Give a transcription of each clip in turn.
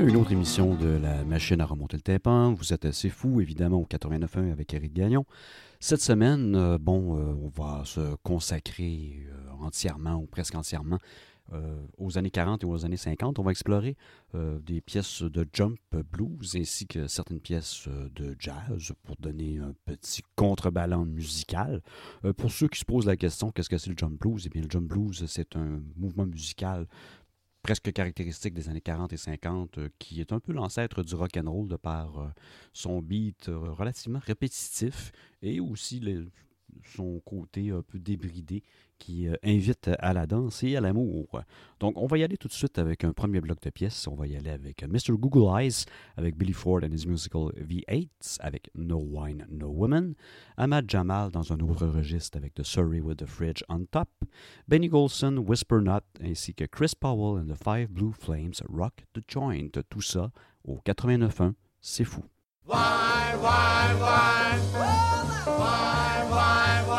À une autre émission de la machine à remonter le tympan. Vous êtes assez fou, évidemment, au 89.1 avec Eric Gagnon. Cette semaine, euh, bon, euh, on va se consacrer euh, entièrement ou presque entièrement aux années 40 et aux années 50. On va explorer des pièces de jump blues ainsi que certaines pièces de jazz pour donner un petit contrebalance musical. pour ceux qui se posent la question, qu'est-ce que c'est le jump blues? Eh bien, le jump blues, c'est un mouvement musical presque caractéristique des années 40 et 50, euh, qui est un peu l'ancêtre du rock and roll de par euh, son beat euh, relativement répétitif et aussi son côté un peu débridé qui euh, invite à la danse et à l'amour. Donc, on va y aller tout de suite avec un premier bloc de pièces. On va y aller avec Mr. Google Eyes, avec Billy Ford and his musical V8, avec No Wine, No Woman. Ahmad Jamal dans un autre registre avec The Surrey with the Fridge on Top. Benny Golson, Whisper Not, ainsi que Chris Powell and the Five Blue Flames, Rock the Joint. Tout ça au 89.1. C'est fou. Wine, why, wine.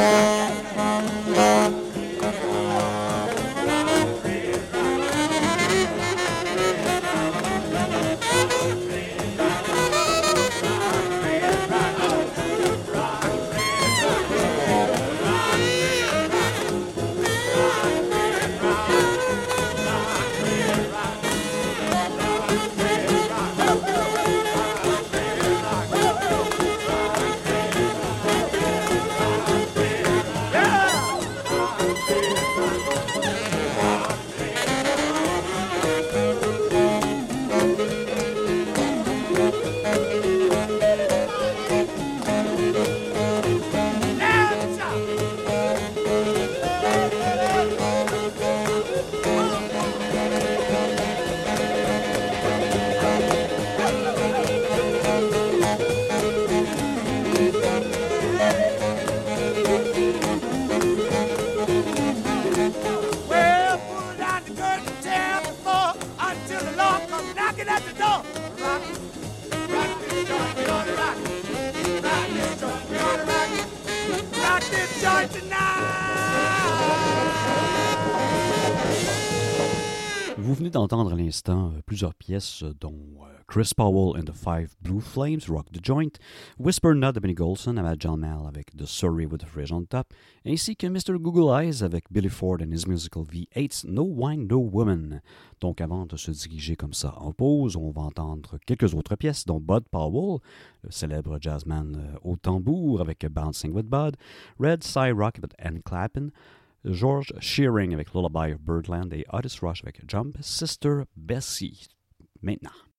D'entendre euh, plusieurs pièces, euh, dont euh, Chris Powell and the Five Blue Flames, Rock the Joint, Whisper Not de Benny Golson avec John Mal avec The Surrey with the Fridge on Top, ainsi que Mr. Google Eyes avec Billy Ford and his musical V8's No Wine, No Woman. Donc avant de se diriger comme ça en pause, on va entendre quelques autres pièces, dont Bud Powell, le célèbre jazzman au tambour avec Bouncing with Bud, Red Cy Rock and Clappin', George Shearing avec Lullaby of Birdland et Otis Rush avec Jump Sister Bessie. Maintenant.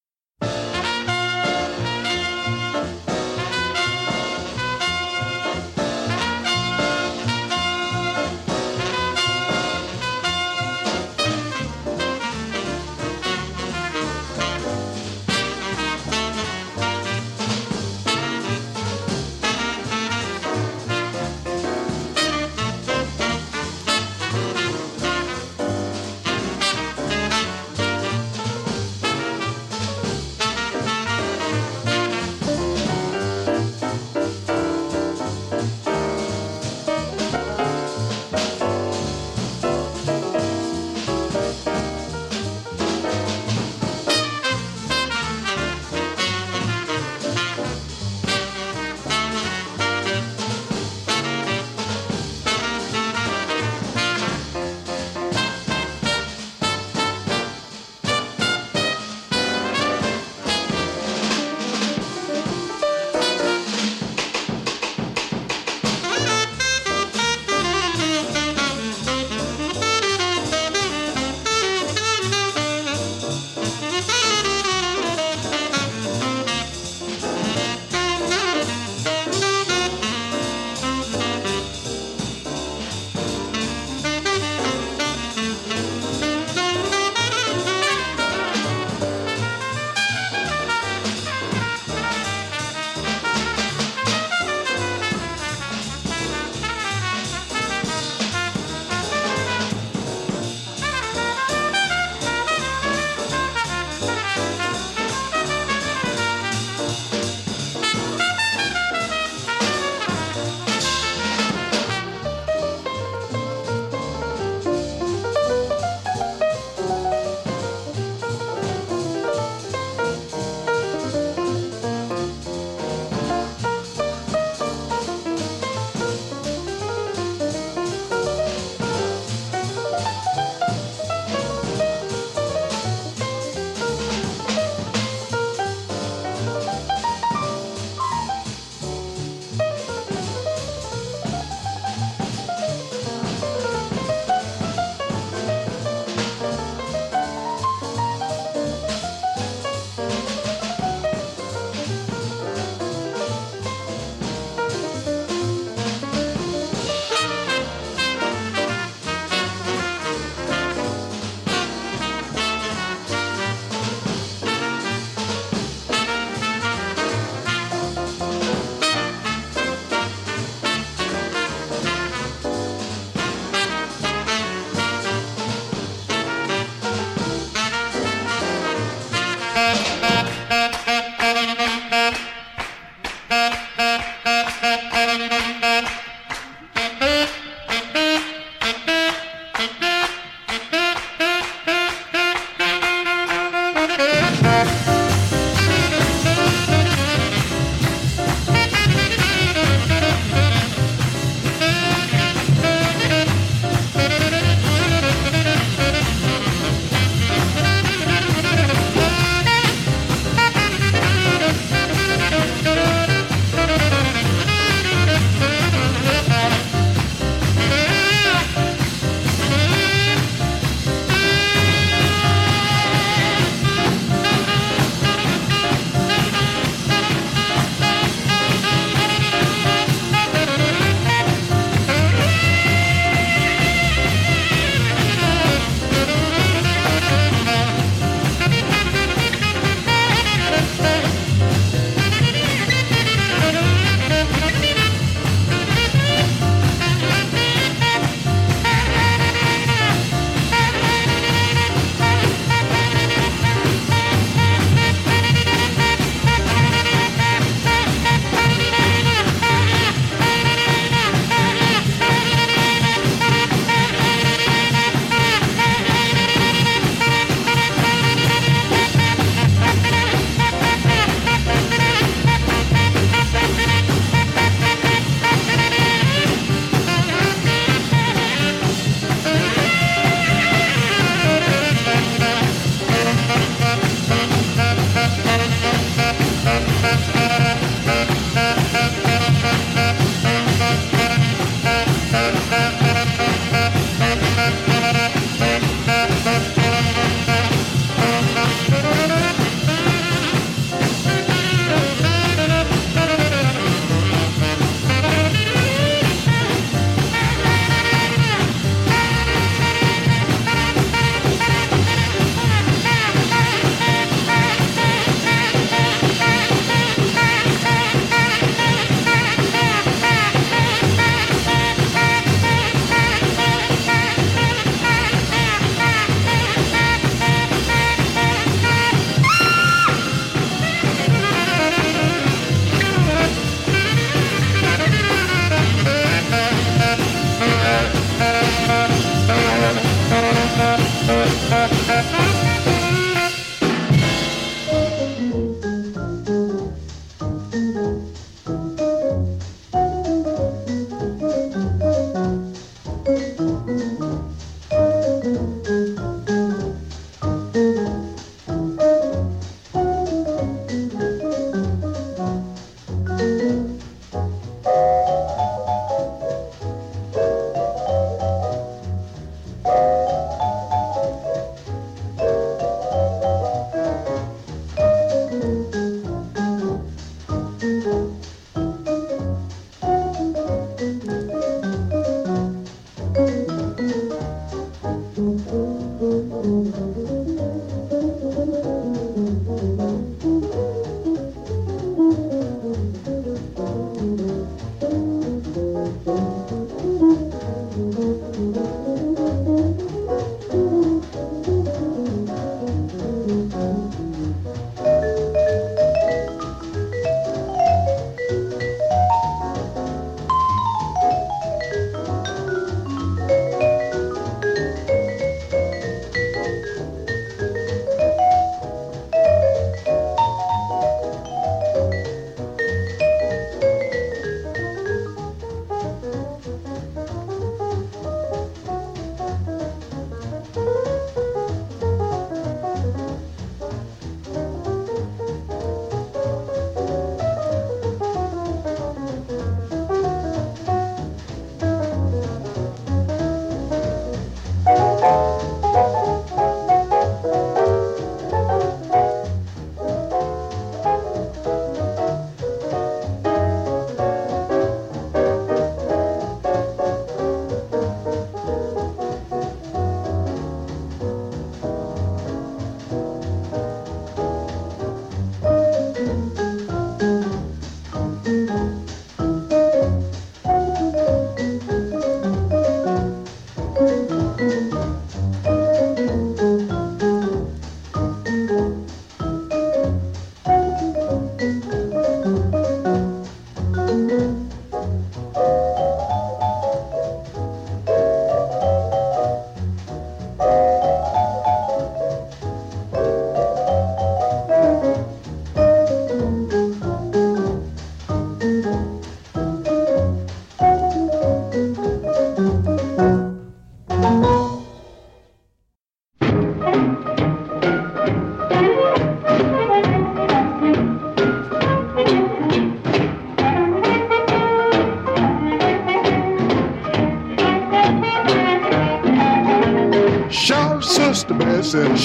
Shout.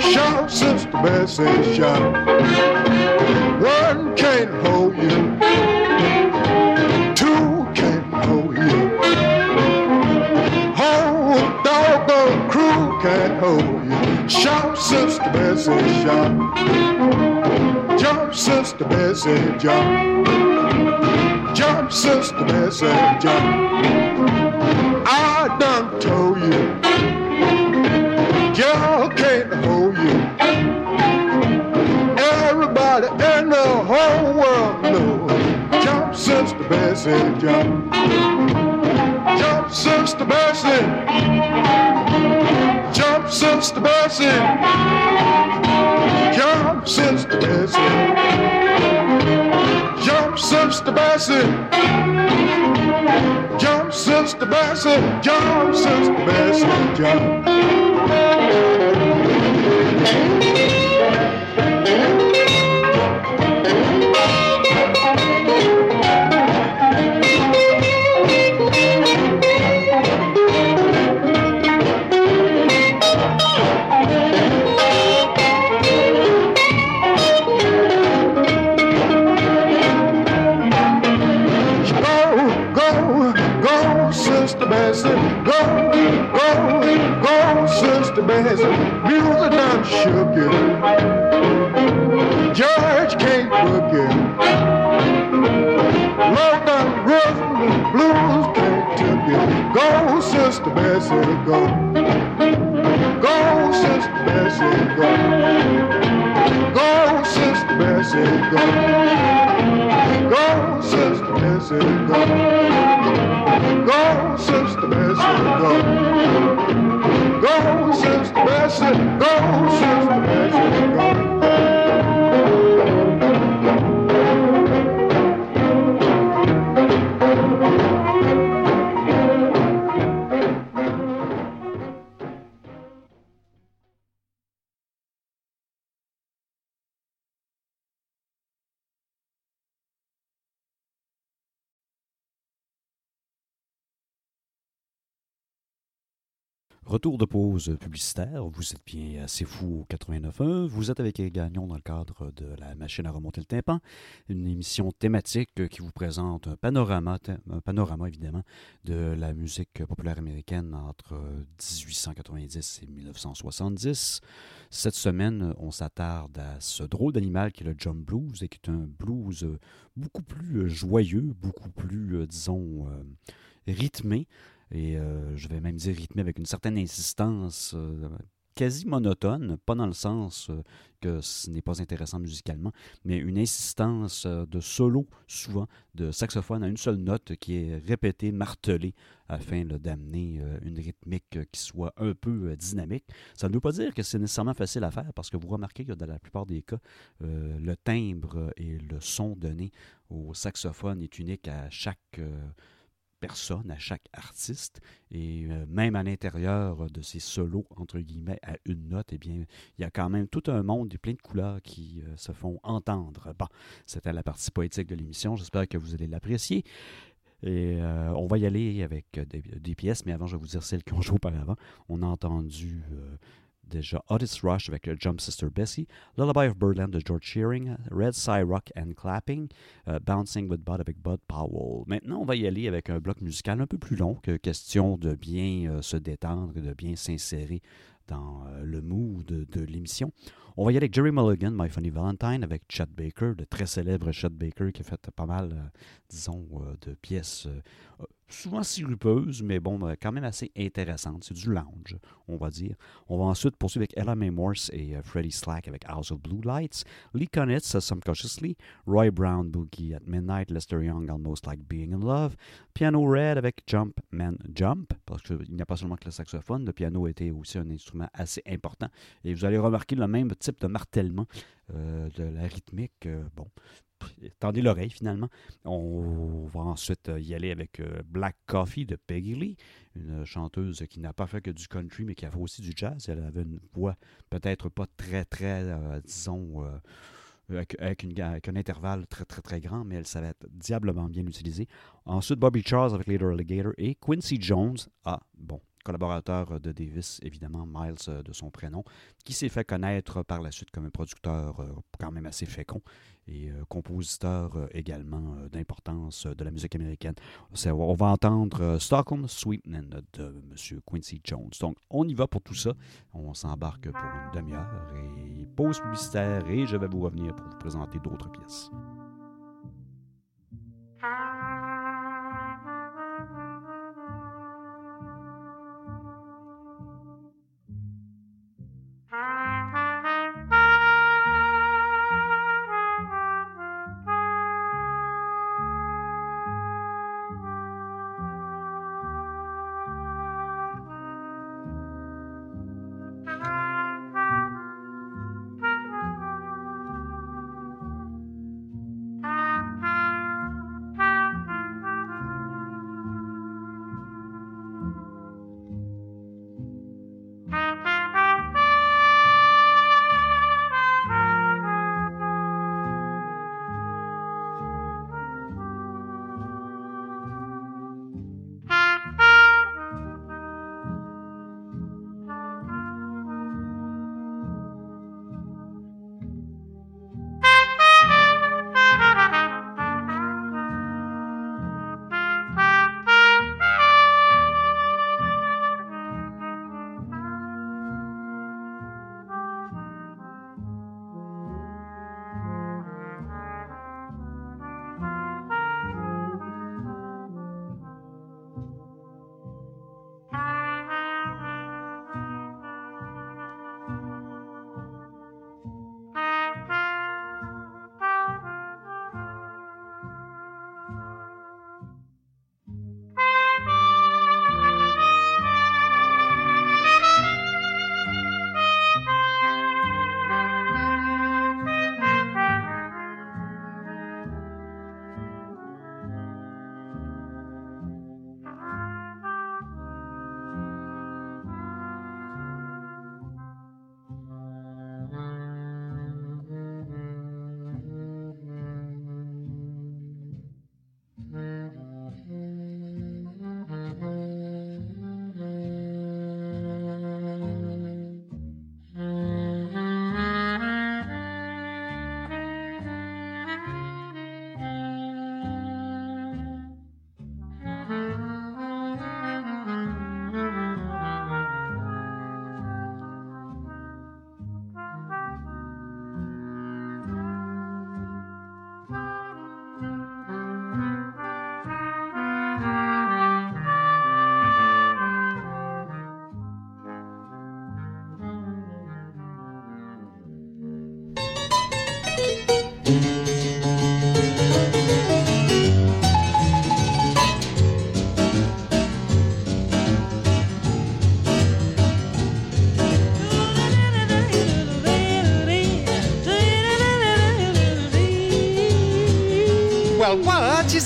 Shout, Sister Bessie, shout. One can't hold you. Two can't hold you. Whole doggone crew can't hold you. Shout, Sister Bessie, shout. Jump, Sister Bessie, jump. Jump, Sister Bessie, jump. Bessie, jump. Jump, Sister Bessie. Jump, Sister Bessie. Jump, Sister Bessie. Jump, Sister Bessie. Jump, Sister Bessie. Jump, Sister Bessie, jump. Publicitaire. Vous êtes bien assez fou au 89.1. Vous êtes avec Eric Gagnon dans le cadre de la machine à remonter le tympan, une émission thématique qui vous présente un panorama, un panorama évidemment, de la musique populaire américaine entre 1890 et 1970. Cette semaine, on s'attarde à ce drôle d'animal qui est le John Blues et qui est un blues beaucoup plus joyeux, beaucoup plus, disons, rythmé et euh, je vais même dire rythmé avec une certaine insistance euh, quasi monotone, pas dans le sens euh, que ce n'est pas intéressant musicalement, mais une insistance de solo, souvent, de saxophone à une seule note qui est répétée, martelée, afin d'amener une rythmique qui soit un peu dynamique. Ça ne veut pas dire que c'est nécessairement facile à faire, parce que vous remarquez que dans la plupart des cas, le timbre et le son donné au saxophone est unique à chaque personne, à chaque artiste. Et euh, même à l'intérieur de ces solos, entre guillemets, à une note, eh bien, il y a quand même tout un monde et plein de couleurs qui euh, se font entendre. Bon, c'était la partie poétique de l'émission. J'espère que vous allez l'apprécier. Et euh, on va y aller avec des, pièces, mais avant, je vais vous dire celles qui ont joué auparavant. On a entendu déjà Otis Rush avec Jump Sister Bessie, Lullaby of Birdland de George Shearing, Red Rock and Clapping, uh, Bouncing with Bud avec Bud Powell. Maintenant, on va y aller avec un bloc musical un peu plus long, que question de bien euh, se détendre, de bien s'insérer dans euh, le mood de, l'émission. On va y aller avec Jerry Mulligan, My Funny Valentine, avec Chet Baker, le très célèbre Chet Baker qui a fait pas mal, euh, disons, de pièces souvent sirupeuses, mais bon, euh, quand même assez intéressantes. C'est du lounge, on va dire. On va ensuite poursuivre avec Ella May Morse et euh, Freddie Slack avec House of Blue Lights, Lee Konitz, Subconsciously, Roy Brown, Boogie at Midnight, Lester Young, Almost Like Being in Love, Piano Red avec Jump Man Jump, parce qu'il n'y a pas seulement que le saxophone, le piano était aussi un instrument assez important. Et vous allez remarquer le même type de martèlement euh, de la rythmique. bon, tendez l'oreille finalement. On va ensuite euh, y aller avec euh, Black Coffee de Peggy Lee, une chanteuse qui n'a pas fait que du country, mais qui a aussi du jazz. Elle avait une voix peut-être pas très, très, euh, disons, avec, un intervalle très, très, très grand, mais elle savait diablement bien utilisée. Ensuite, Bobby Charles avec Later Alligator et Quincy Jones. Ah, bon, collaborateur de Davis, évidemment, Miles de son prénom, qui s'est fait connaître par la suite comme un producteur quand même assez fécond et euh, compositeur euh, également euh, d'importance de la musique américaine. On va entendre Stockholm Sweetman de M. Quincy Jones. Donc, on y va pour tout ça. On s'embarque pour une demi-heure et pause publicitaire et je vais vous revenir pour vous présenter d'autres pièces.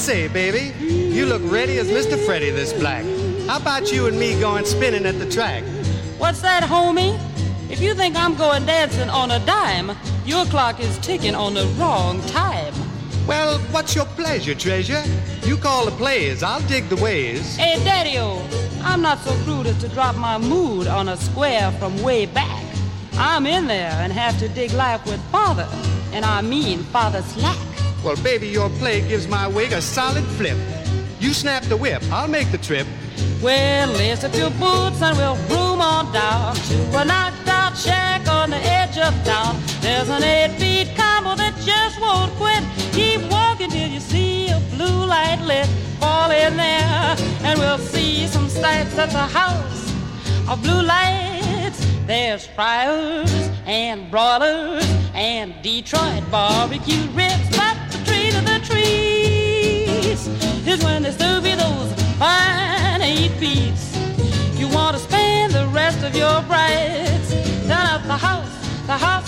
Say, baby? You look ready as Mr. Freddy this black. How about you and me going spinning at the track? What's that, homie? If you think I'm going dancing on a dime, your clock is ticking on the wrong time. Well, what's your pleasure, treasure? You call the plays, I'll dig the ways. Hey, Daddy-O, I'm not so crude as to drop my mood on a square from way back. I'm in there and have to dig life with father, and I mean father slack. Well, baby, your play gives my wig a solid flip. You snap the whip, I'll make the trip. Well, lace up your boots and we'll room on down to a knocked out shack on the edge of town. There's an eight-beat combo that just won't quit. Keep walking till you see a blue light lit. Fall in there and we'll see some sights at the house of blue lights. There's fryers and broilers and Detroit barbecue ribs, beats. You want to spend the rest of your brights down at the house, the house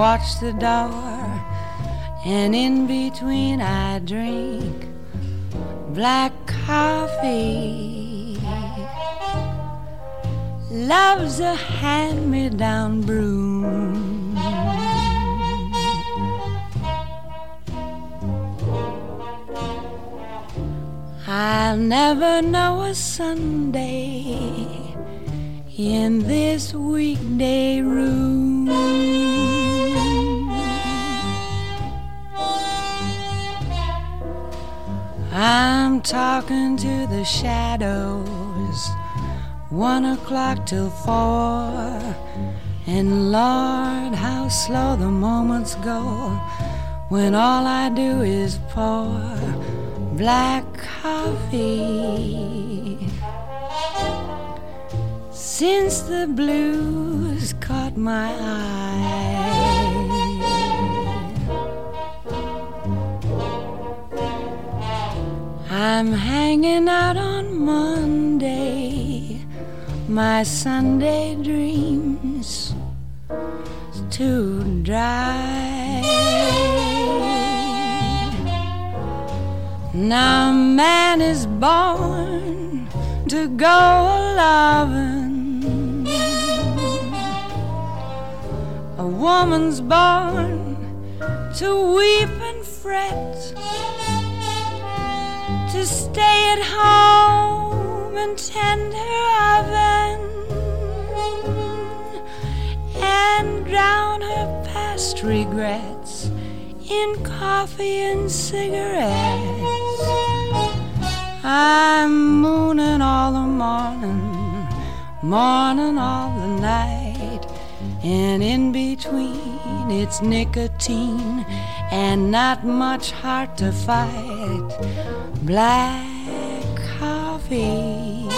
watch the door, and in between I drink black coffee. Love's a hand me down broom. I'll never know a Sunday in this weekday room. Shadows, one o'clock till four. And Lord, how slow the moments go when all I do is pour black coffee. Since the blues caught my eye. I'm hanging out on Monday, my Sunday dreams too dry. Now man is born to go a loving. A woman's born to weep and fret to stay at home and tend her oven and drown her past regrets in coffee and cigarettes. I'm mooning all the morning, morning all the night, and in between it's nicotine and not much heart to fight. Black coffee,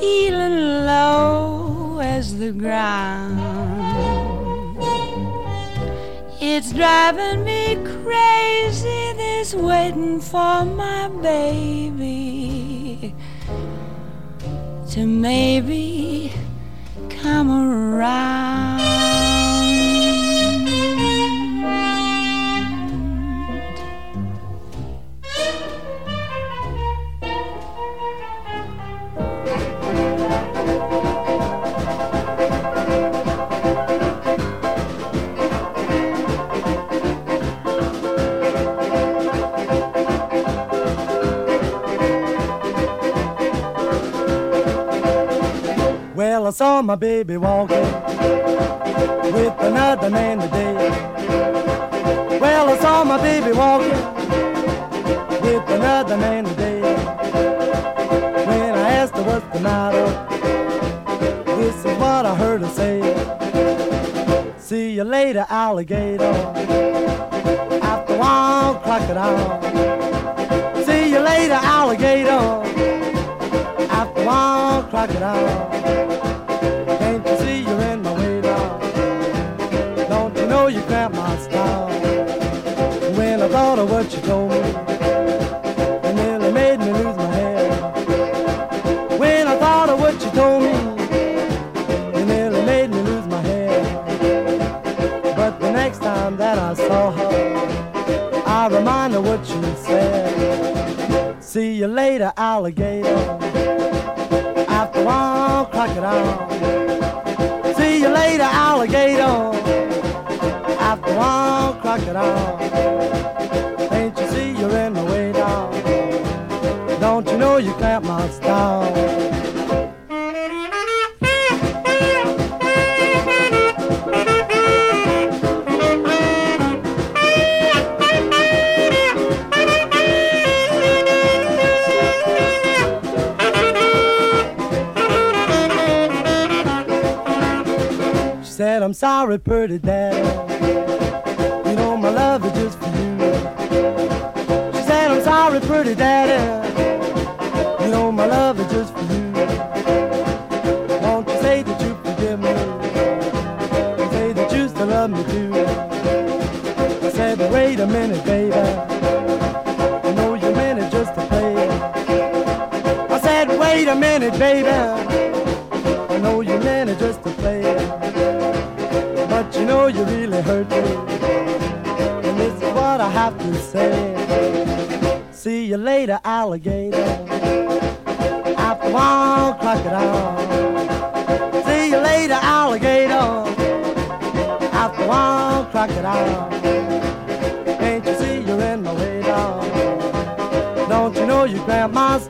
feeling low as the ground. It's driving me crazy, this waiting for my baby to maybe come around. Well, I saw my baby walking with another man today. Well, I saw my baby walking with another man today. When I asked her what's the matter, this is what I heard her say. See you later, alligator. After one crocodile. See you later, alligator. After one crocodile. Can't you see you're in my way now? Don't you know you cramp my style? When I thought of what you told me, it nearly made me lose my head. When I thought of what you told me, it nearly made me lose my head. But the next time that I saw her, I reminded what you said. See you later, alligator. After one crocodile. See you later, alligator. After one crocodile. sorry, pretty daddy. You know my love is just for you. She said, I'm sorry, pretty daddy. You know my love is just for you. Won't you say that you forgive me? You say that you still love me too. I said, wait a minute, baby. I know you meant it just to play. I said, wait a minute, baby. I know you meant it just to play. Know you really hurt me. And this is what I have to say. See you later, alligator. After one crocodile. See you later, alligator. After one crocodile. Can't you see you're in my way now? Don't you know you grabbed my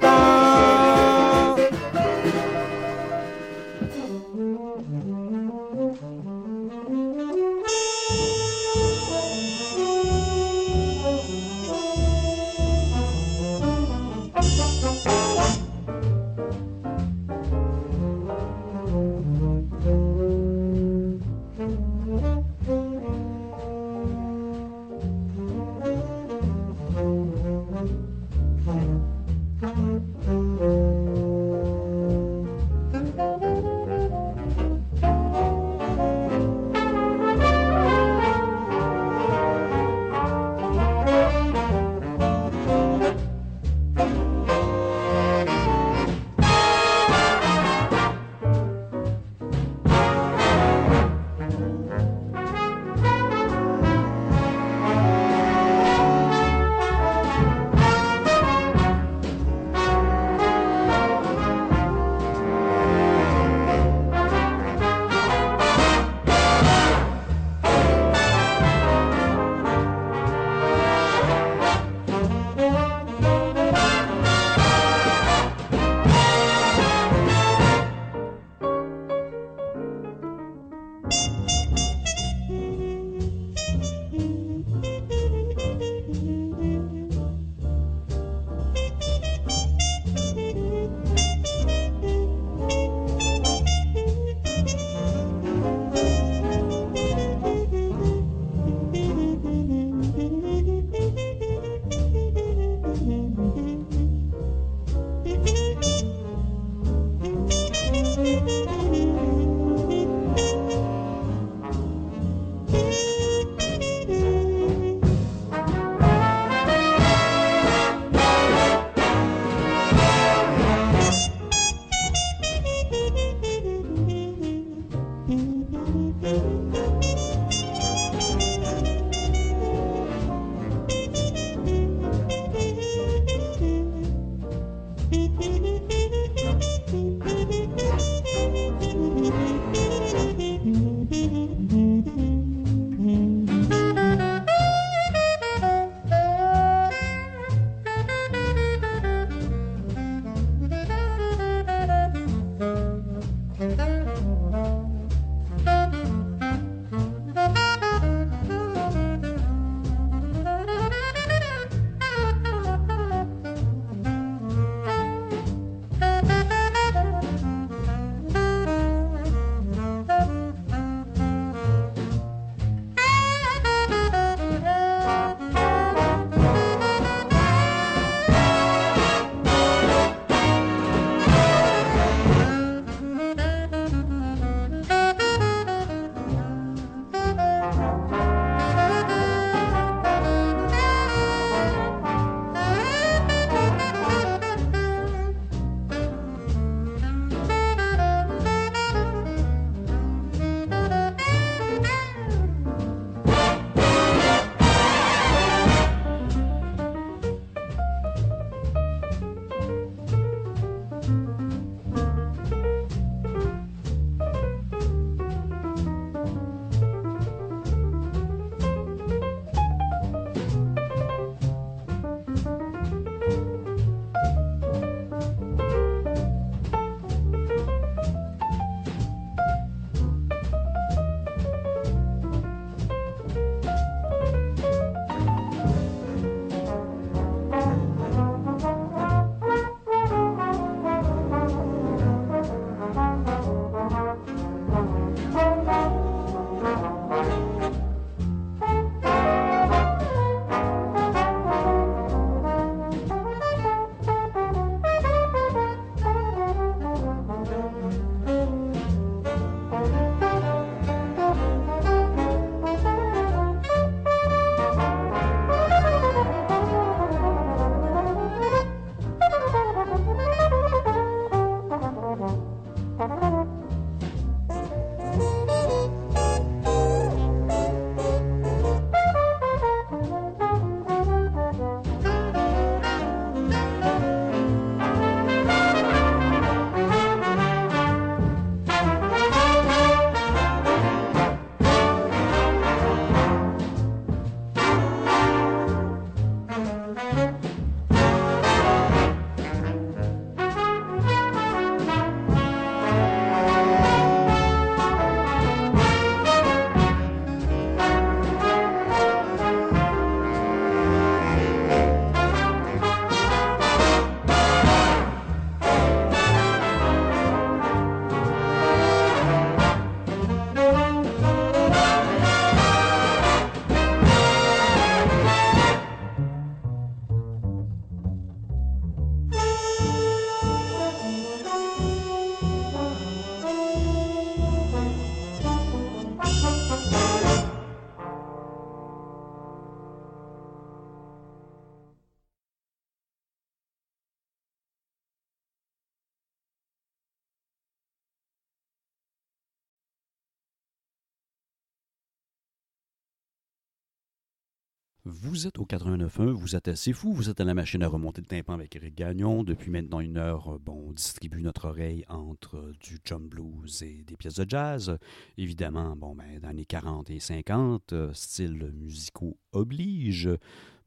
Vous êtes au 89.1, vous êtes assez fou, vous êtes à la machine à remonter le tympan avec Eric Gagnon. Depuis maintenant une heure, euh, bon, on distribue notre oreille entre euh, du jump blues et des pièces de jazz. Évidemment, bon, ben, dans les 40 et 50, euh, style musicaux oblige.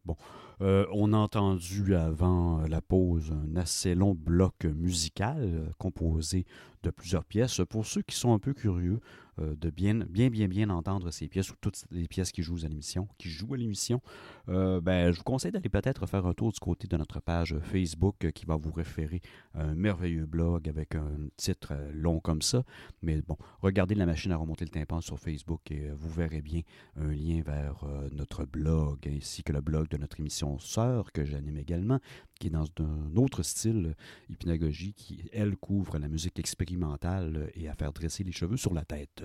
Bon, on a entendu avant la pause un assez long bloc musical composé de plusieurs pièces. Pour ceux qui sont un peu curieux euh, de bien, bien, bien, bien entendre ces pièces ou toutes les pièces qui jouent à l'émission, qui jouent à l'émission, euh, ben, je vous conseille d'aller peut-être faire un tour du côté de notre page Facebook euh, qui va vous référer à un merveilleux blog avec un titre long comme ça. Mais bon, regardez la machine à remonter le tympan sur Facebook et vous verrez bien un lien vers notre blog ainsi que le blog de notre émission sœur que j'anime également, qui est dans un autre style hypnagogie qui, elle, couvre la musique expérimentale et à faire dresser les cheveux sur la tête.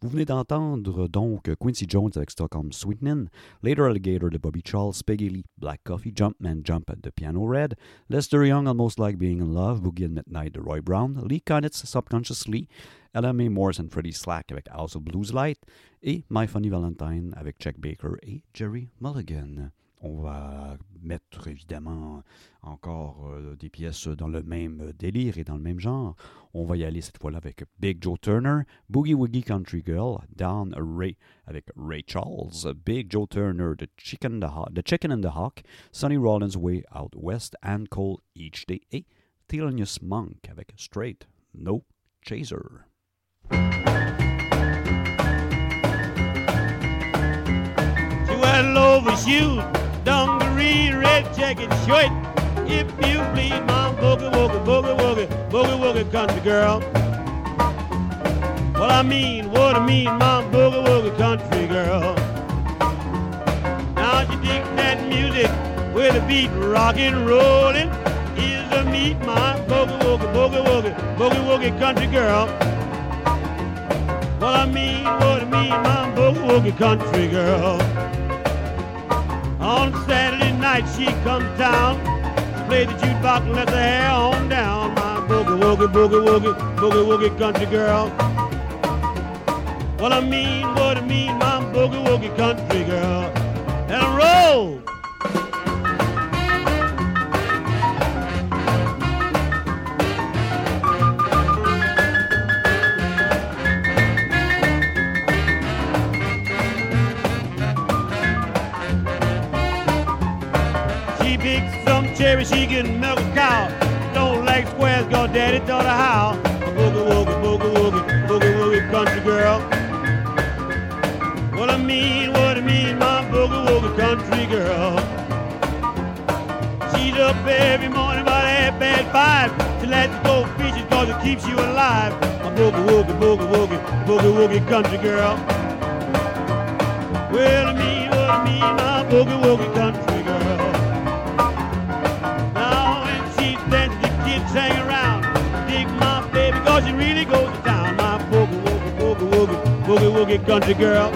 Vous venez d'entendre donc Quincy Jones avec Stockholm Sweetenin', Later Alligator de Bobby Charles, Peggy Black Coffee, Jumpman Jump de Piano Red, Lester Young, Almost Like Being in Love, Boogie at Midnight de Roy Brown, Lee Konitz, Subconsciously, LMA Morris and Freddie Slack avec House of Blues Light et My Funny Valentine avec Chuck Baker et Jerry Mulligan. On va mettre évidemment encore euh, des pièces dans le même délire et dans le même genre. On va y aller cette fois-là avec Big Joe Turner, Boogie Woogie Country Girl, Down Ray avec Ray Charles, Big Joe Turner, The Chicken, and the Hawk, Sonny Rollins Way Out West, Ann Cole Each Day et Thelonious Monk avec Straight No Chaser. Dungaree, red jacket, shirt. If you please, my boogie woogie, boogie woogie, boogie woogie country girl. What I mean, what I mean, my boogie woogie country girl. Now you dig that music with a beat rockin' rollin'. Is a meet my boogie woogie, boogie woogie, boogie woogie country girl. What I mean, what I mean, my boogie woogie country girl. On Saturday night she comes down, play the jukebox and let the hair on down. My boogie woogie, boogie woogie, boogie woogie country girl. What I mean, what I mean, my boogie woogie country girl. And roll. Picks some she can milk a cow. Don't like squares, cause daddy taught her how. Boogie woogie, boogie woogie, boogie woogie country girl. What I mean, what I mean, my boogie woogie country girl. She's up every morning about half past five. She likes to go fishing cause it keeps you alive. A boogie woogie, boogie woogie, boogie woogie country girl. Well, I mean, what I mean, my boogie woogie country hang around. Dig my baby, cause she really goes to town. My boogie woogie, boogie woogie, boogie woogie country girl.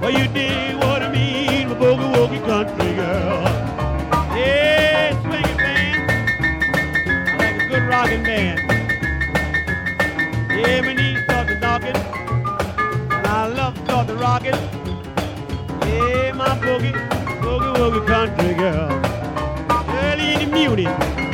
Well, you dig what I mean, my boogie woogie country girl. Yeah, swing it, band. I like a good rockin' band. Yeah, my knees start to knocking. And I love to start to rocking. Yeah, my boogie, boogie woogie country girl. Early in the morning.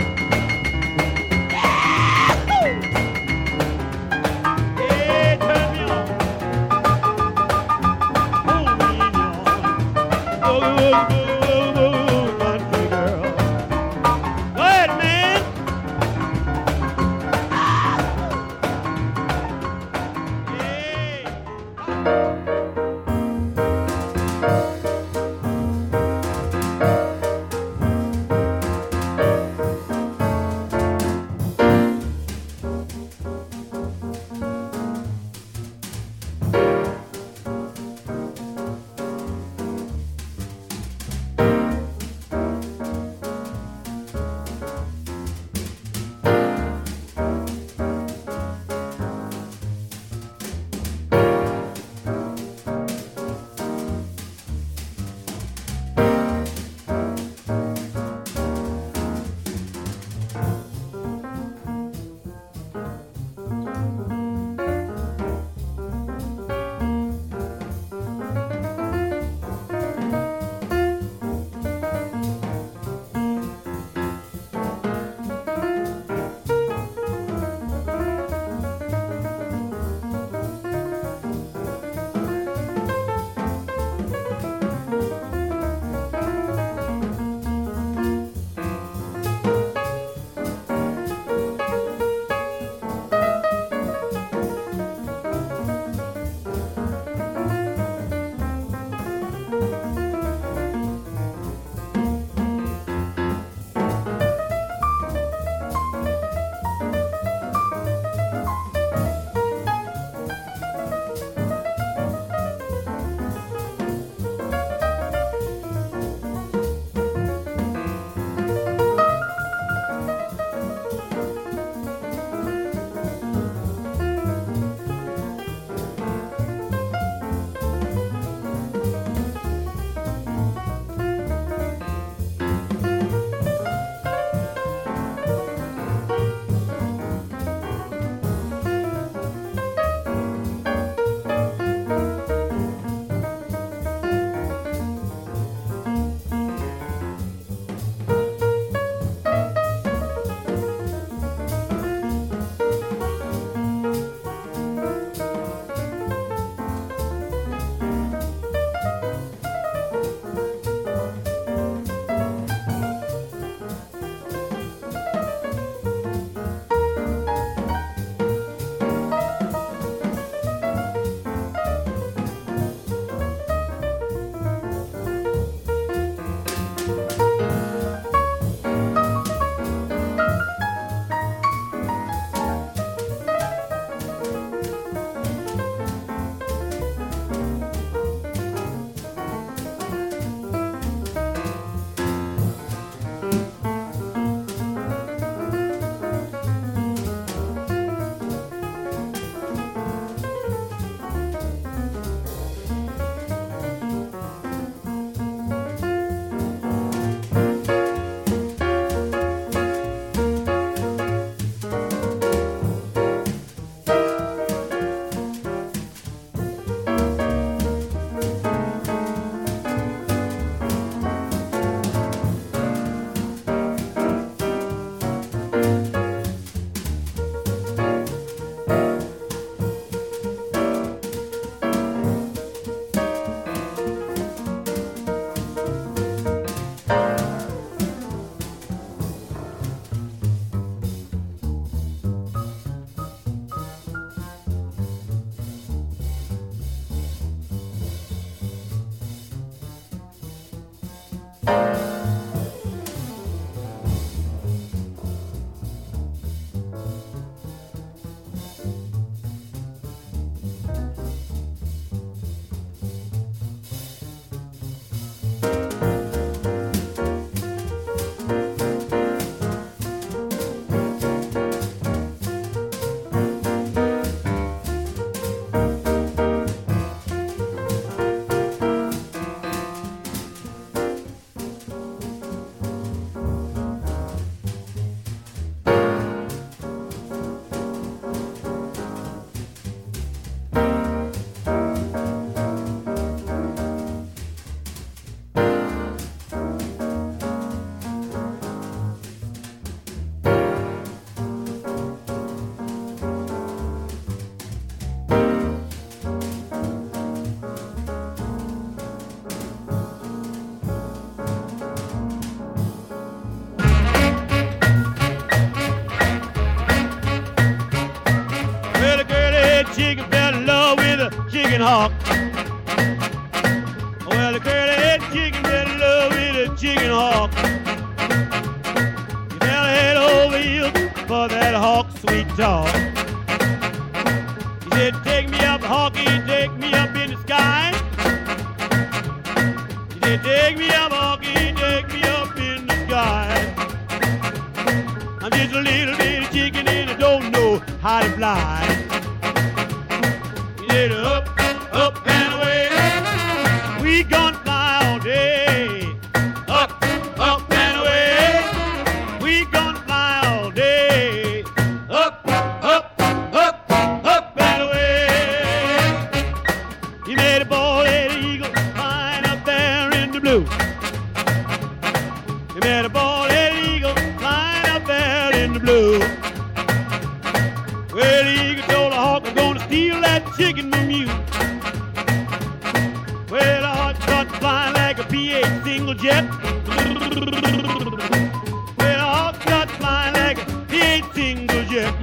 Hawk.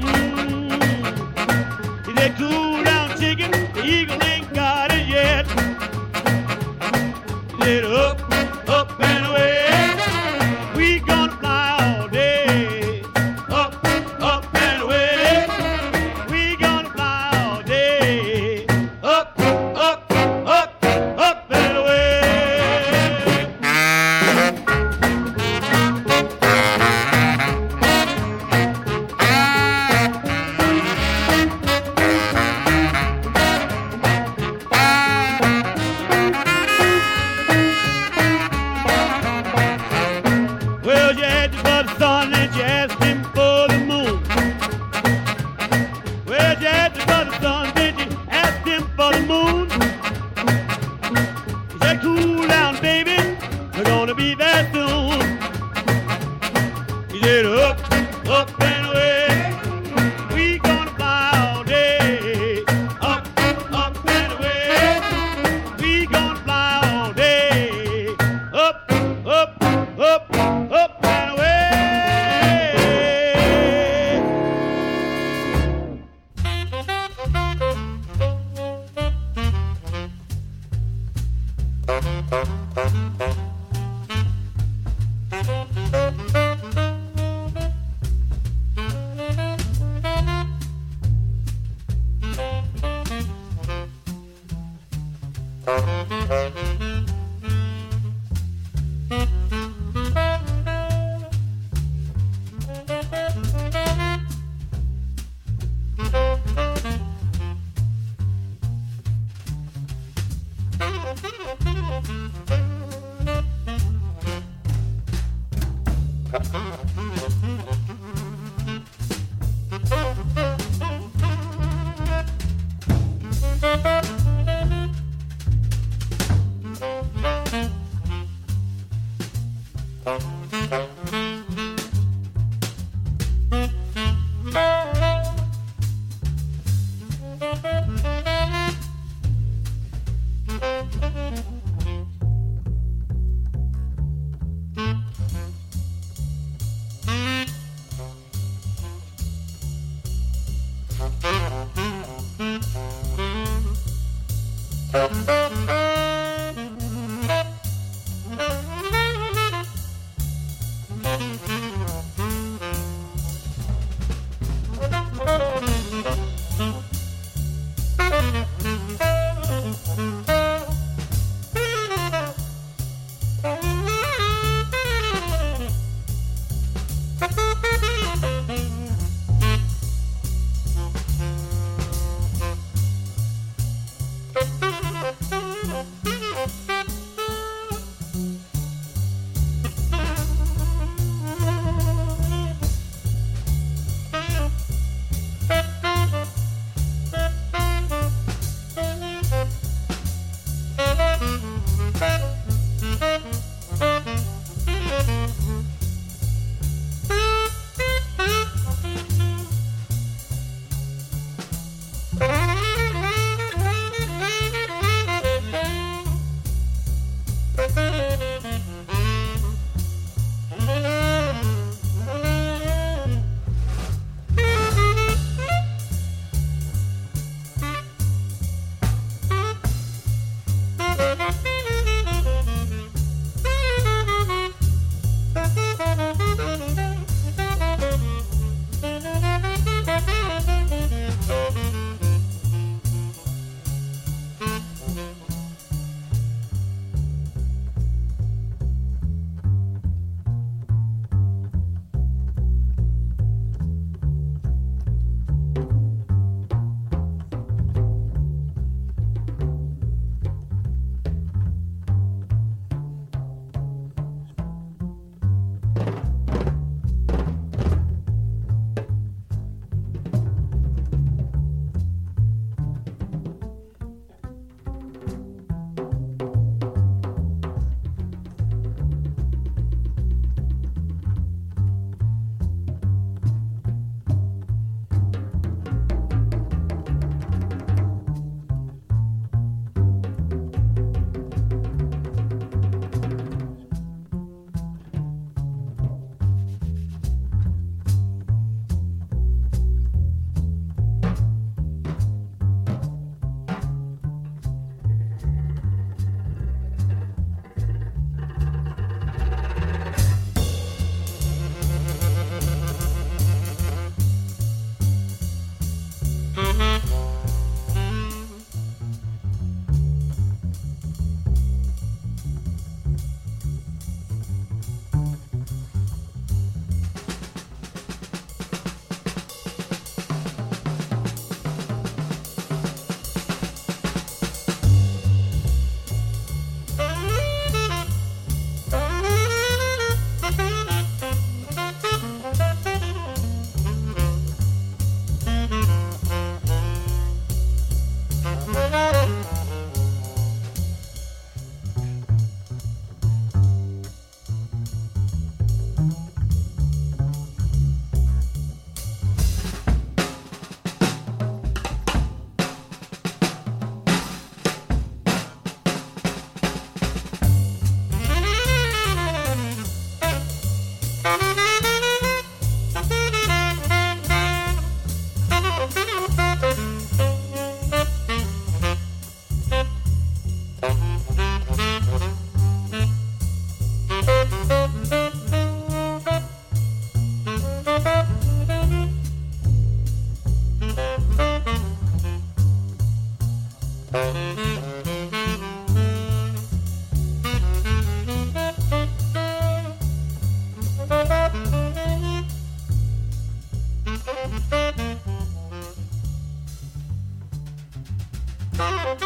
Mm. Cool down chicken, the eagle ain't got it yet. Get up.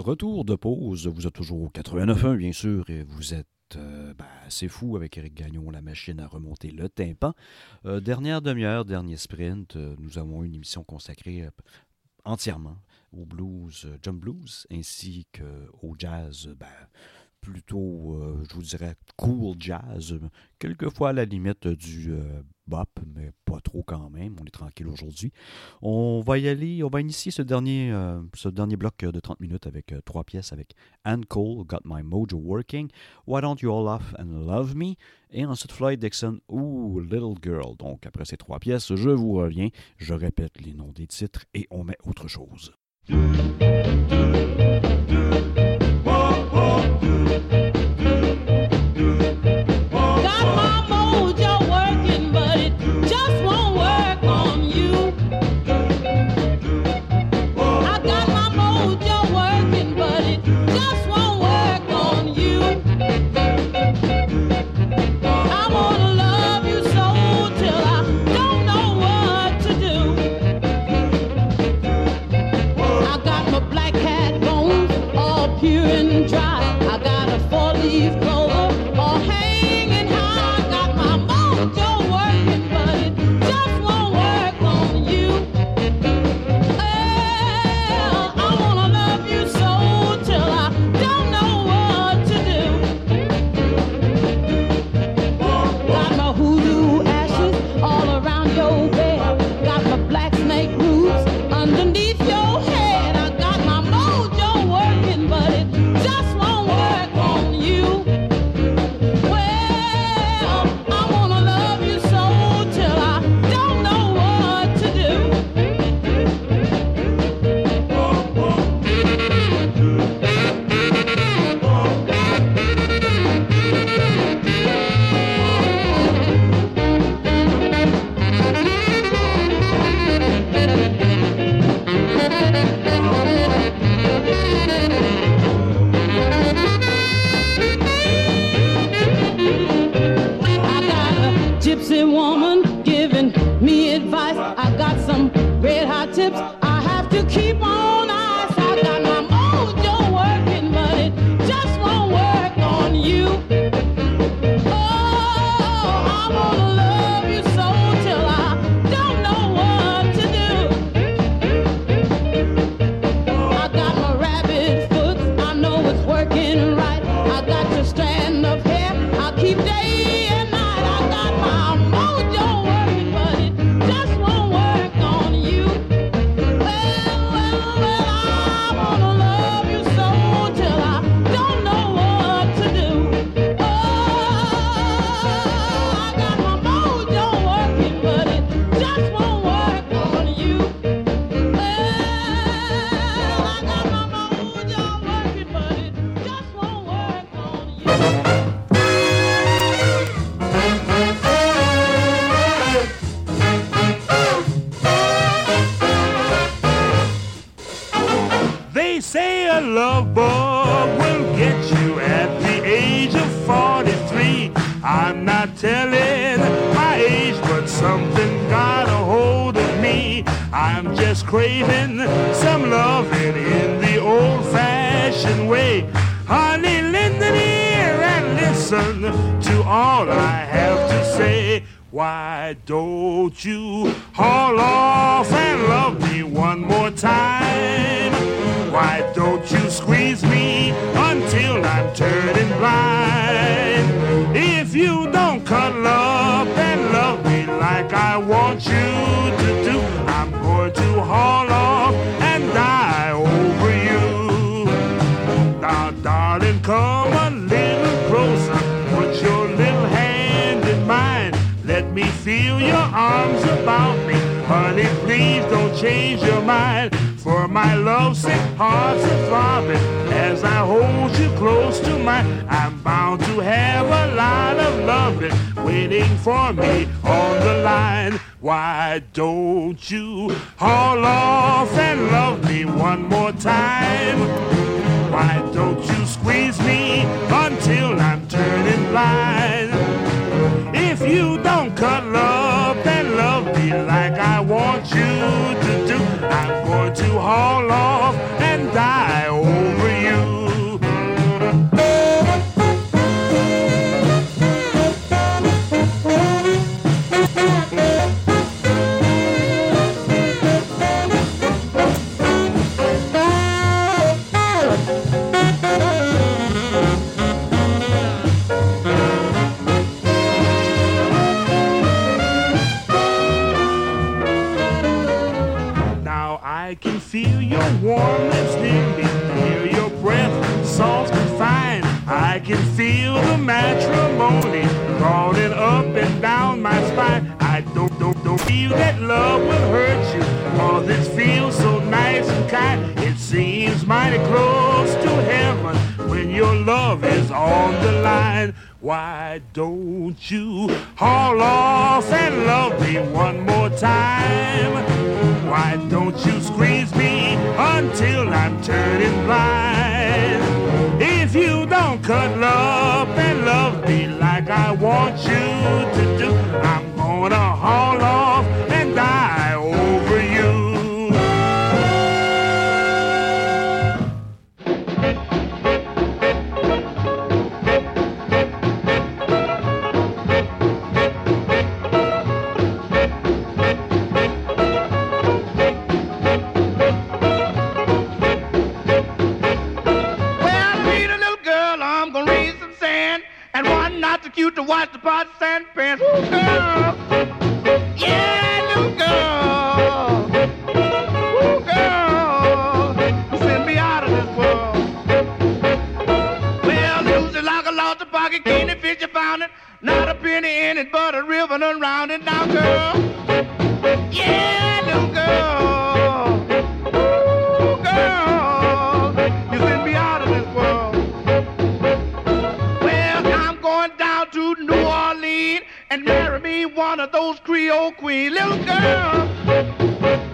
Retour de pause, vous êtes toujours au 89.1 bien sûr, et vous êtes euh, ben, assez fou avec Eric Gagnon, la machine à remonter le tympan. Euh, dernière demi-heure, dernier sprint, euh, nous avons une émission consacrée euh, entièrement au blues, jump blues, ainsi qu'au jazz, ben, plutôt, je vous dirais, cool jazz, quelquefois à la limite du euh, bop, mais pas trop quand même, on est tranquille aujourd'hui. On va y aller, on va initier ce dernier, euh, ce dernier bloc de 30 minutes avec euh, trois pièces avec Anne Cole, Got My Mojo Working, Why Don't You All Laugh and Love Me, et ensuite Floyd Dixon, Ooh, Little Girl. Donc après ces trois pièces, je vous reviens, je répète les noms des titres et on met autre chose. Why don't you haul off and love me one more time? Why don't you squeeze me until I'm turning blind? If you don't cuddle up and love me like I want you to do, I'm going to haul off arms about me. Honey, please don't change your mind. For my lovesick heart's a throbbing as I hold you close to mine. I'm bound to have a lot of loving waiting for me on the line. Why don't you haul off and love me one more time? Why don't you squeeze me until I'm turning blind? If you don't and love like I want you to do, I'm going to haul off and die feel your warm lips near me, hear your breath, soft and fine. I can feel the matrimony crawling up and down my spine. I don't, don't, don't feel that love will hurt you, cause it feels so nice and kind. It seems mighty close to heaven when your love is on the line. Why don't you haul off and love me one more time? Why don't you squeeze me until I'm turning blind? If you don't cuddle up and love me like I want you to do, I'm gonna haul off and die one cute to watch the pot sand pants. Ooh, girl. Yeah, little girl. Ooh, girl. Send me out of this world. Well, lose it like a lost pocket, candy fish, you found it. Not a penny in it, but a ribbon around it. Now, girl. Yeah, little girl. Creole queens. Little girl.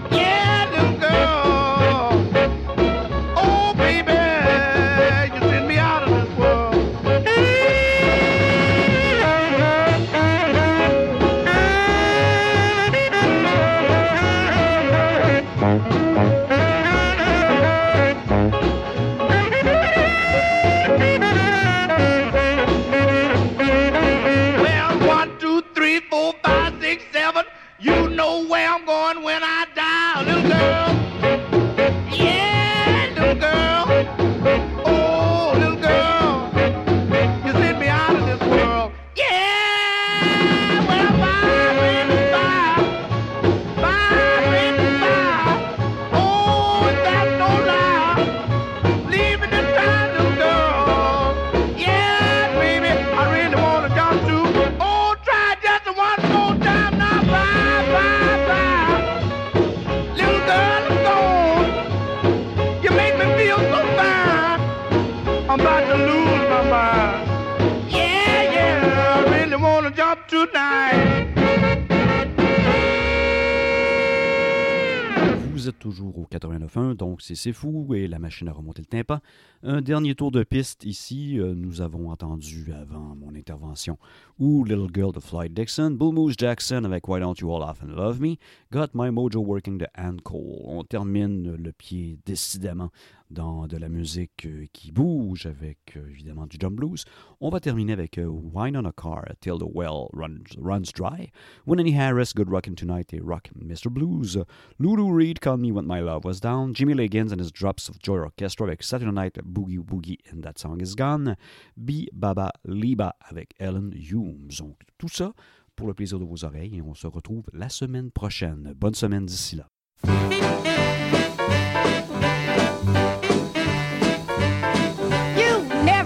C'est Fou et la machine à remonter le tympan. Un dernier tour de piste ici. euh, nous avons entendu avant mon intervention ou Little Girl de Floyd Dixon, Bull Moose Jackson avec Why Don't You All Off and Love Me, Got My Mojo Working de Ann Cole. On termine le pied décidément dans de la musique euh, qui bouge avec euh, évidemment du jump blues. On va terminer avec euh, Wine on a Car Till the Well Runs, runs Dry, Winnie Harris, Good Rockin' Tonight et Rock Mr. Blues, Lulu Reed, Call Me When My Love Was Down, Jimmy Liggins and his Drops of Joy Orchestra avec Saturday Night Boogie Boogie and That Song Is Gone, Bi Baba Liba avec Ellen Humes. Donc tout ça pour le plaisir de vos oreilles et on se retrouve la semaine prochaine. Bonne semaine d'ici là.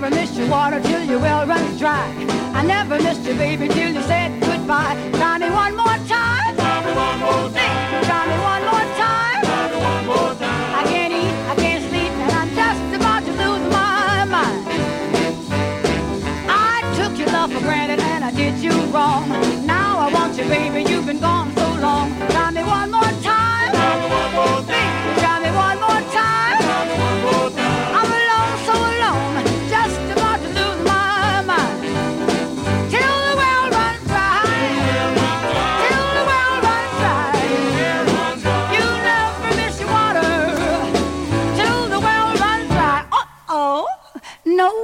Never missed your water till your well runs dry. I never missed you, baby, till you said goodbye. Try me one more time. Try me one more time. Try me one more time. Try me one more time. I can't eat, I can't sleep, and I'm just about to lose my mind. I took your love for granted and I did you wrong. Now I want you, baby, you've been gone so long. Try me one more time.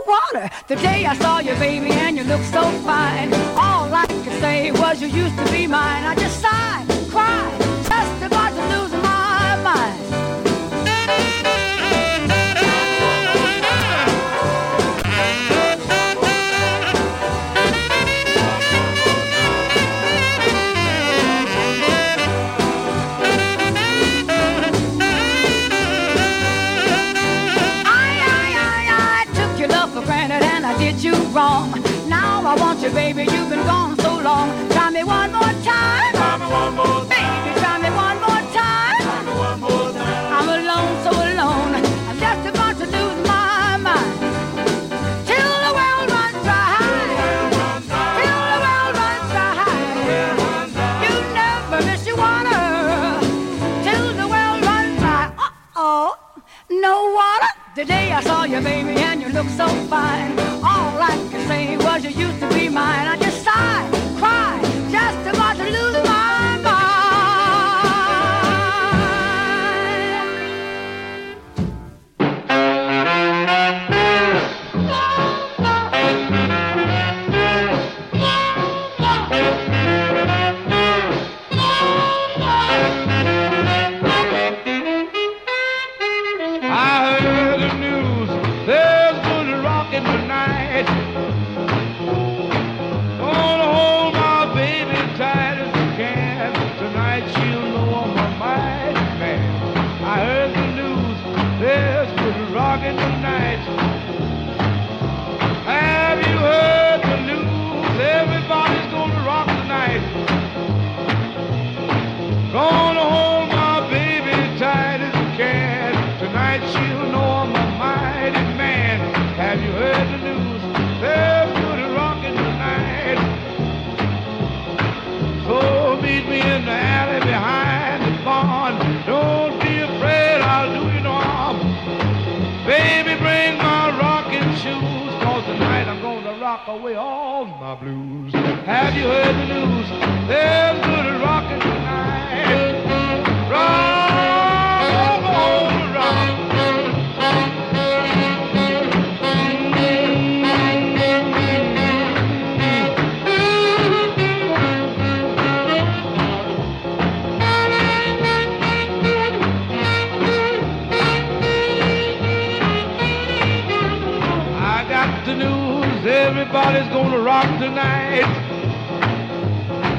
Water. The day I saw you, baby, and you looked so fine. All I could say was you used to be mine. I just sighed, cried, you, baby. You've been gone so long. Try me one more time. Try me one more time. Baby, try me one more time. Try me one more time. I'm alone, so alone. I'm just about to lose my mind. Till the world runs dry. Till the world runs dry. You never miss your water. Till the world runs dry. Uh-oh, no water. The day I saw you, baby, and you look so fine. Say was you used to be mine. You heard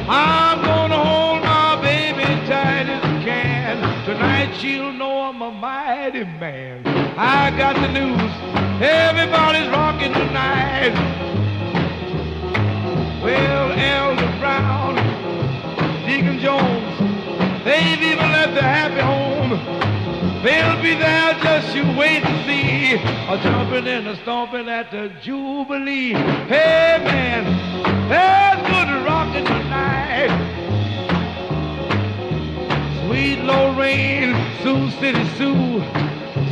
I'm gonna hold my baby tight as I can. Tonight she'll know I'm a mighty man. I got the news, everybody's rocking tonight. Well, Elder Brown, Deacon Jones, they've even left their happy home. They'll be there, just you wait and see. A jumping and a stomping at the Jubilee. Hey man, there's good tonight. Sweet Lorraine, Sioux City Sue,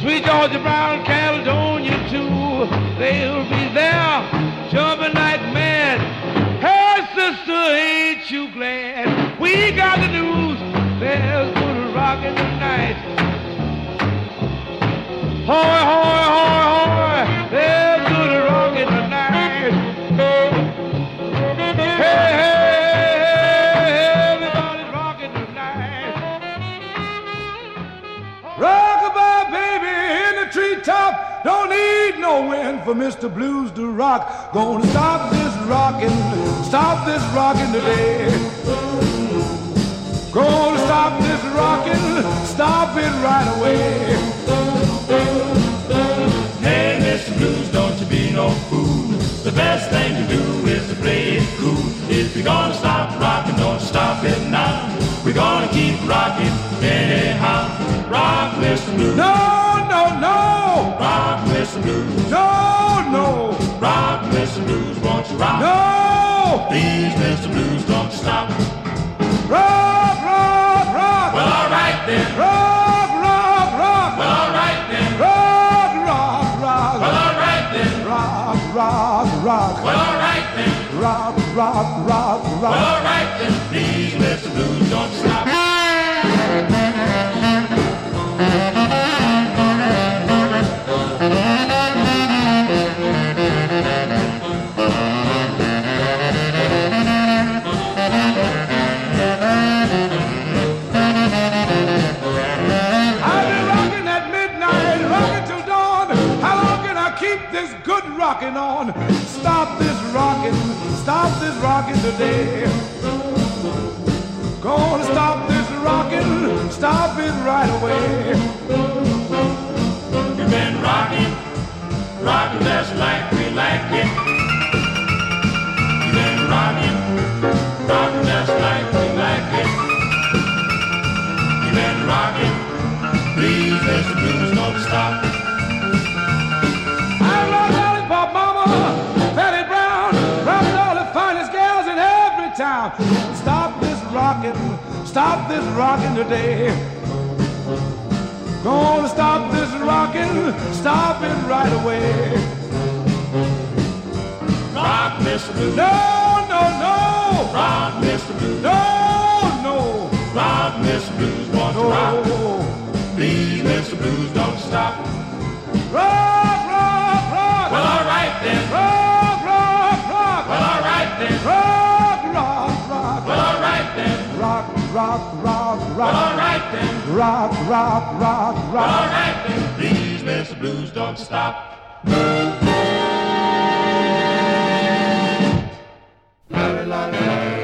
Sweet Georgia Brown, Caledonia too. They'll be there, jumping like mad. Hey sister, ain't you glad? We got the news, there's good rocking tonight. Hoy, hoy, hoy, hoy, there's good rockin' tonight. Hey, hey, Don't need no wind for Mr. Blues to rock. Gonna stop this rockin', stop this rockin' today. Gonna stop this rockin', stop it right away. Hey, Mr. Blues, don't you be no fool. The best thing to do is to play it cool. If you're gonna stop rocking, don't stop it now. We're gonna keep rocking anyhow. Rock, Mr. Blues. No, no, no. Blues. no, no, Rock, Mr. Blues, won't you rock? no. Please, Mr. Blues, don't you stop. Rock, rock, rock. Well, all right then. Rock, rock, rock. Well, all right then. Rock, rock, rock. Well, all right then. Rock, rock, rock. Well, all right then. Rock, rock, rock, Well, all right then. Please, rocking on. Stop this rocking, stop this rocking today. Gonna stop this rocking, stop it right away. You've been rocking, rocking just like we like it. You've been rocking, rocking just like we like it. You've been rocking, please, this blues don't stop. stop this rocking today. Gonna stop this rocking, stop it right away. Rock, Mr. Blue. No, no, no. Rock, Mr. Blue. No, no. Rock, Mr. Blues, want no. rock. Please, Mr. Blues, don't stop. Rock, rock, rock. Well, all right then. Rock, rock, rock. Well, all right then. Rock. rock, rock, rock. All right then. Rock, rock, rock, rock. All right then. Please, Mr. Blues, don't stop. La, la, la.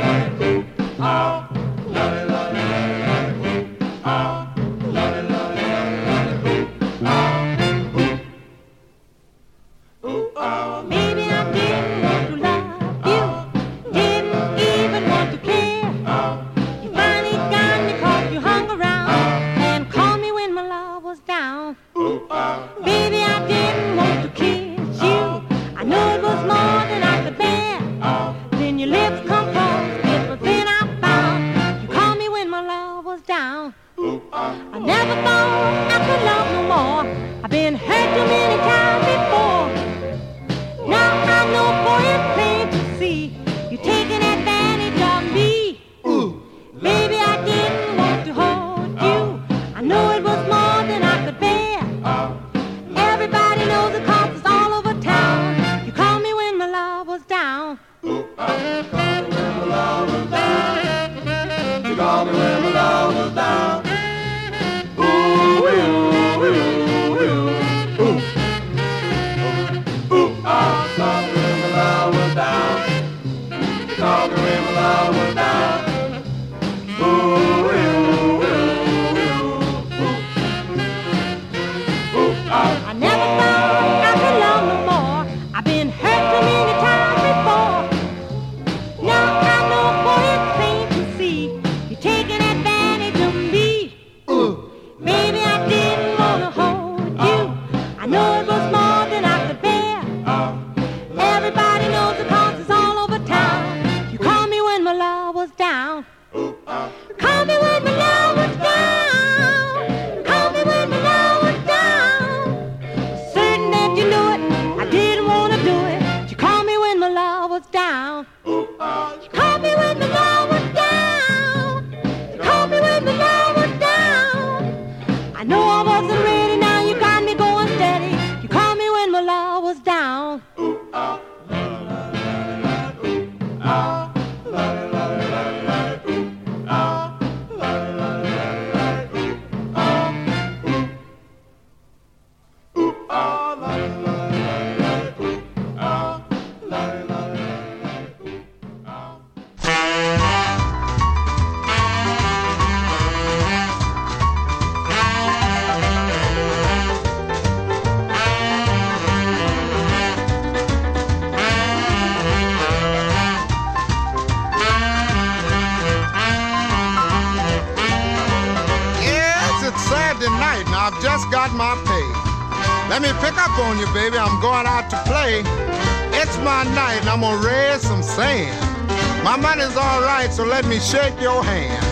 so let me shake your hand.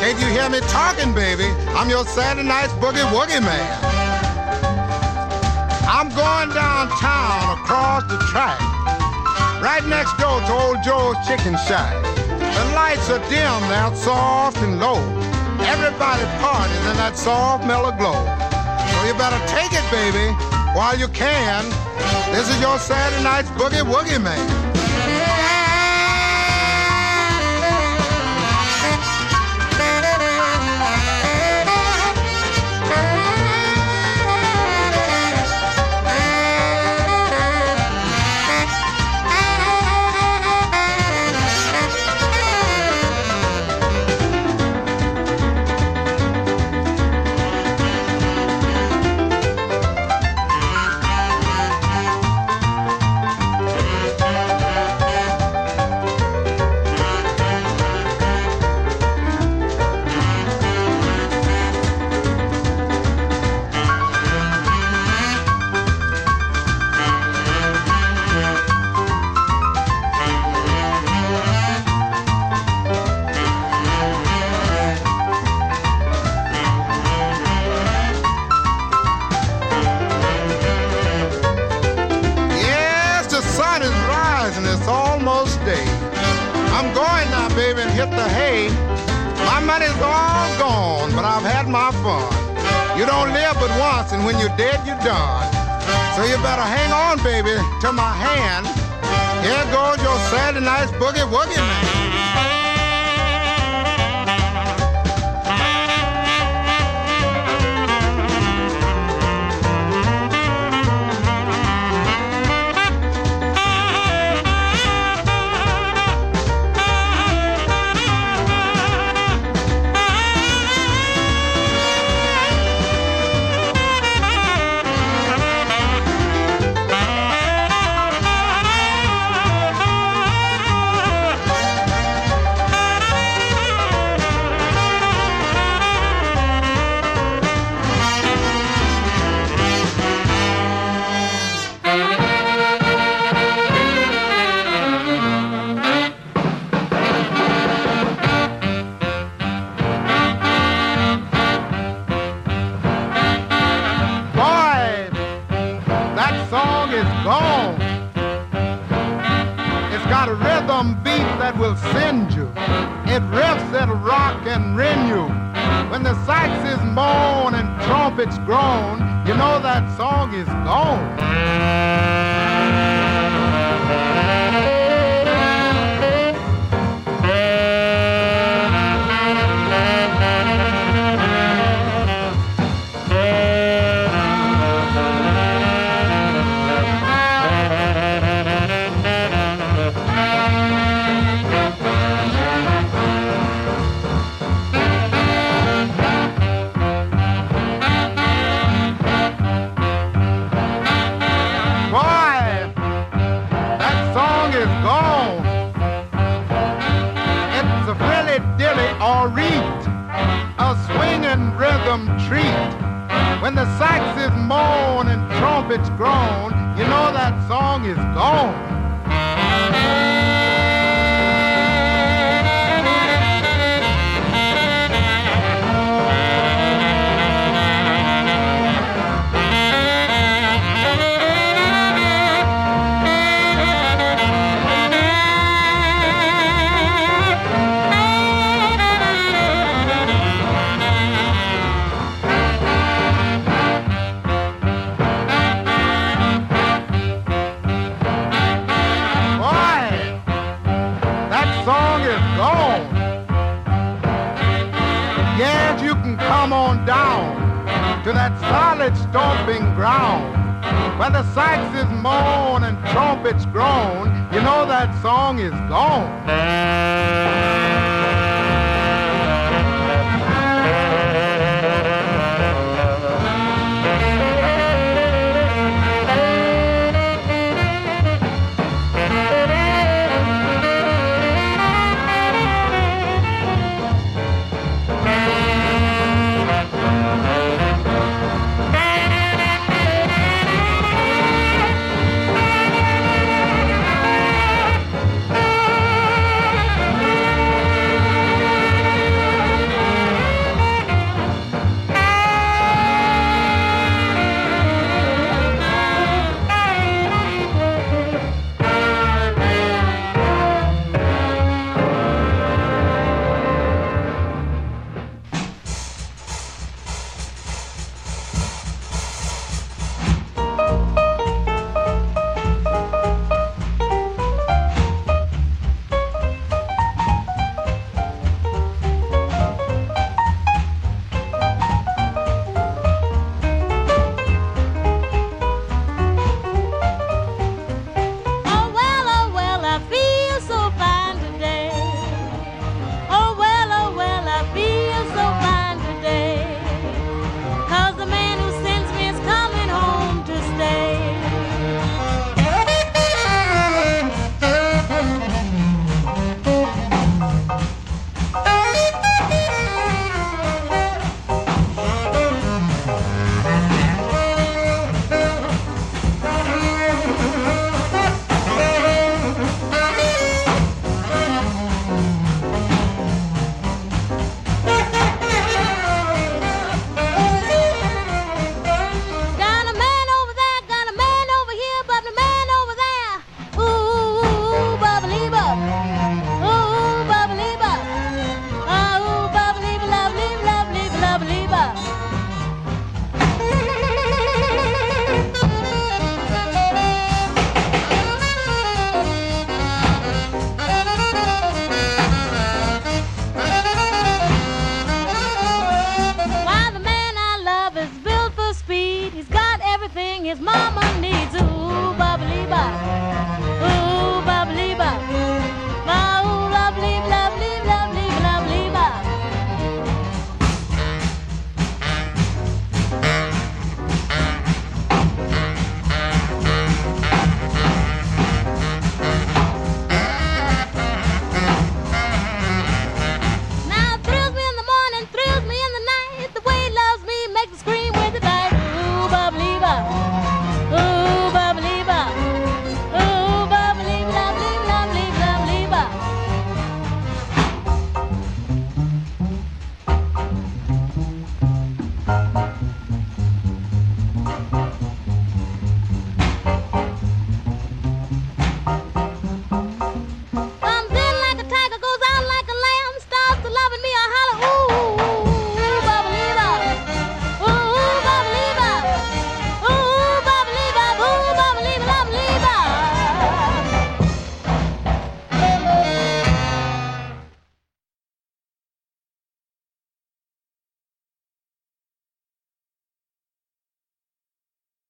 Can't you hear me talking, baby? I'm your Saturday night's boogie woogie man. I'm going downtown across the track, right next door to old Joe's chicken shack. The lights are dim, they're soft and low. Everybody parties in that soft mellow glow. So you better take it, baby, while you can. This is your Saturday night's boogie woogie man. money's all gone, but I've had my fun. You don't live but once, and when you're dead, you're done. So you better hang on, baby, to my hand. Here goes your Saturday night's boogie woogie man.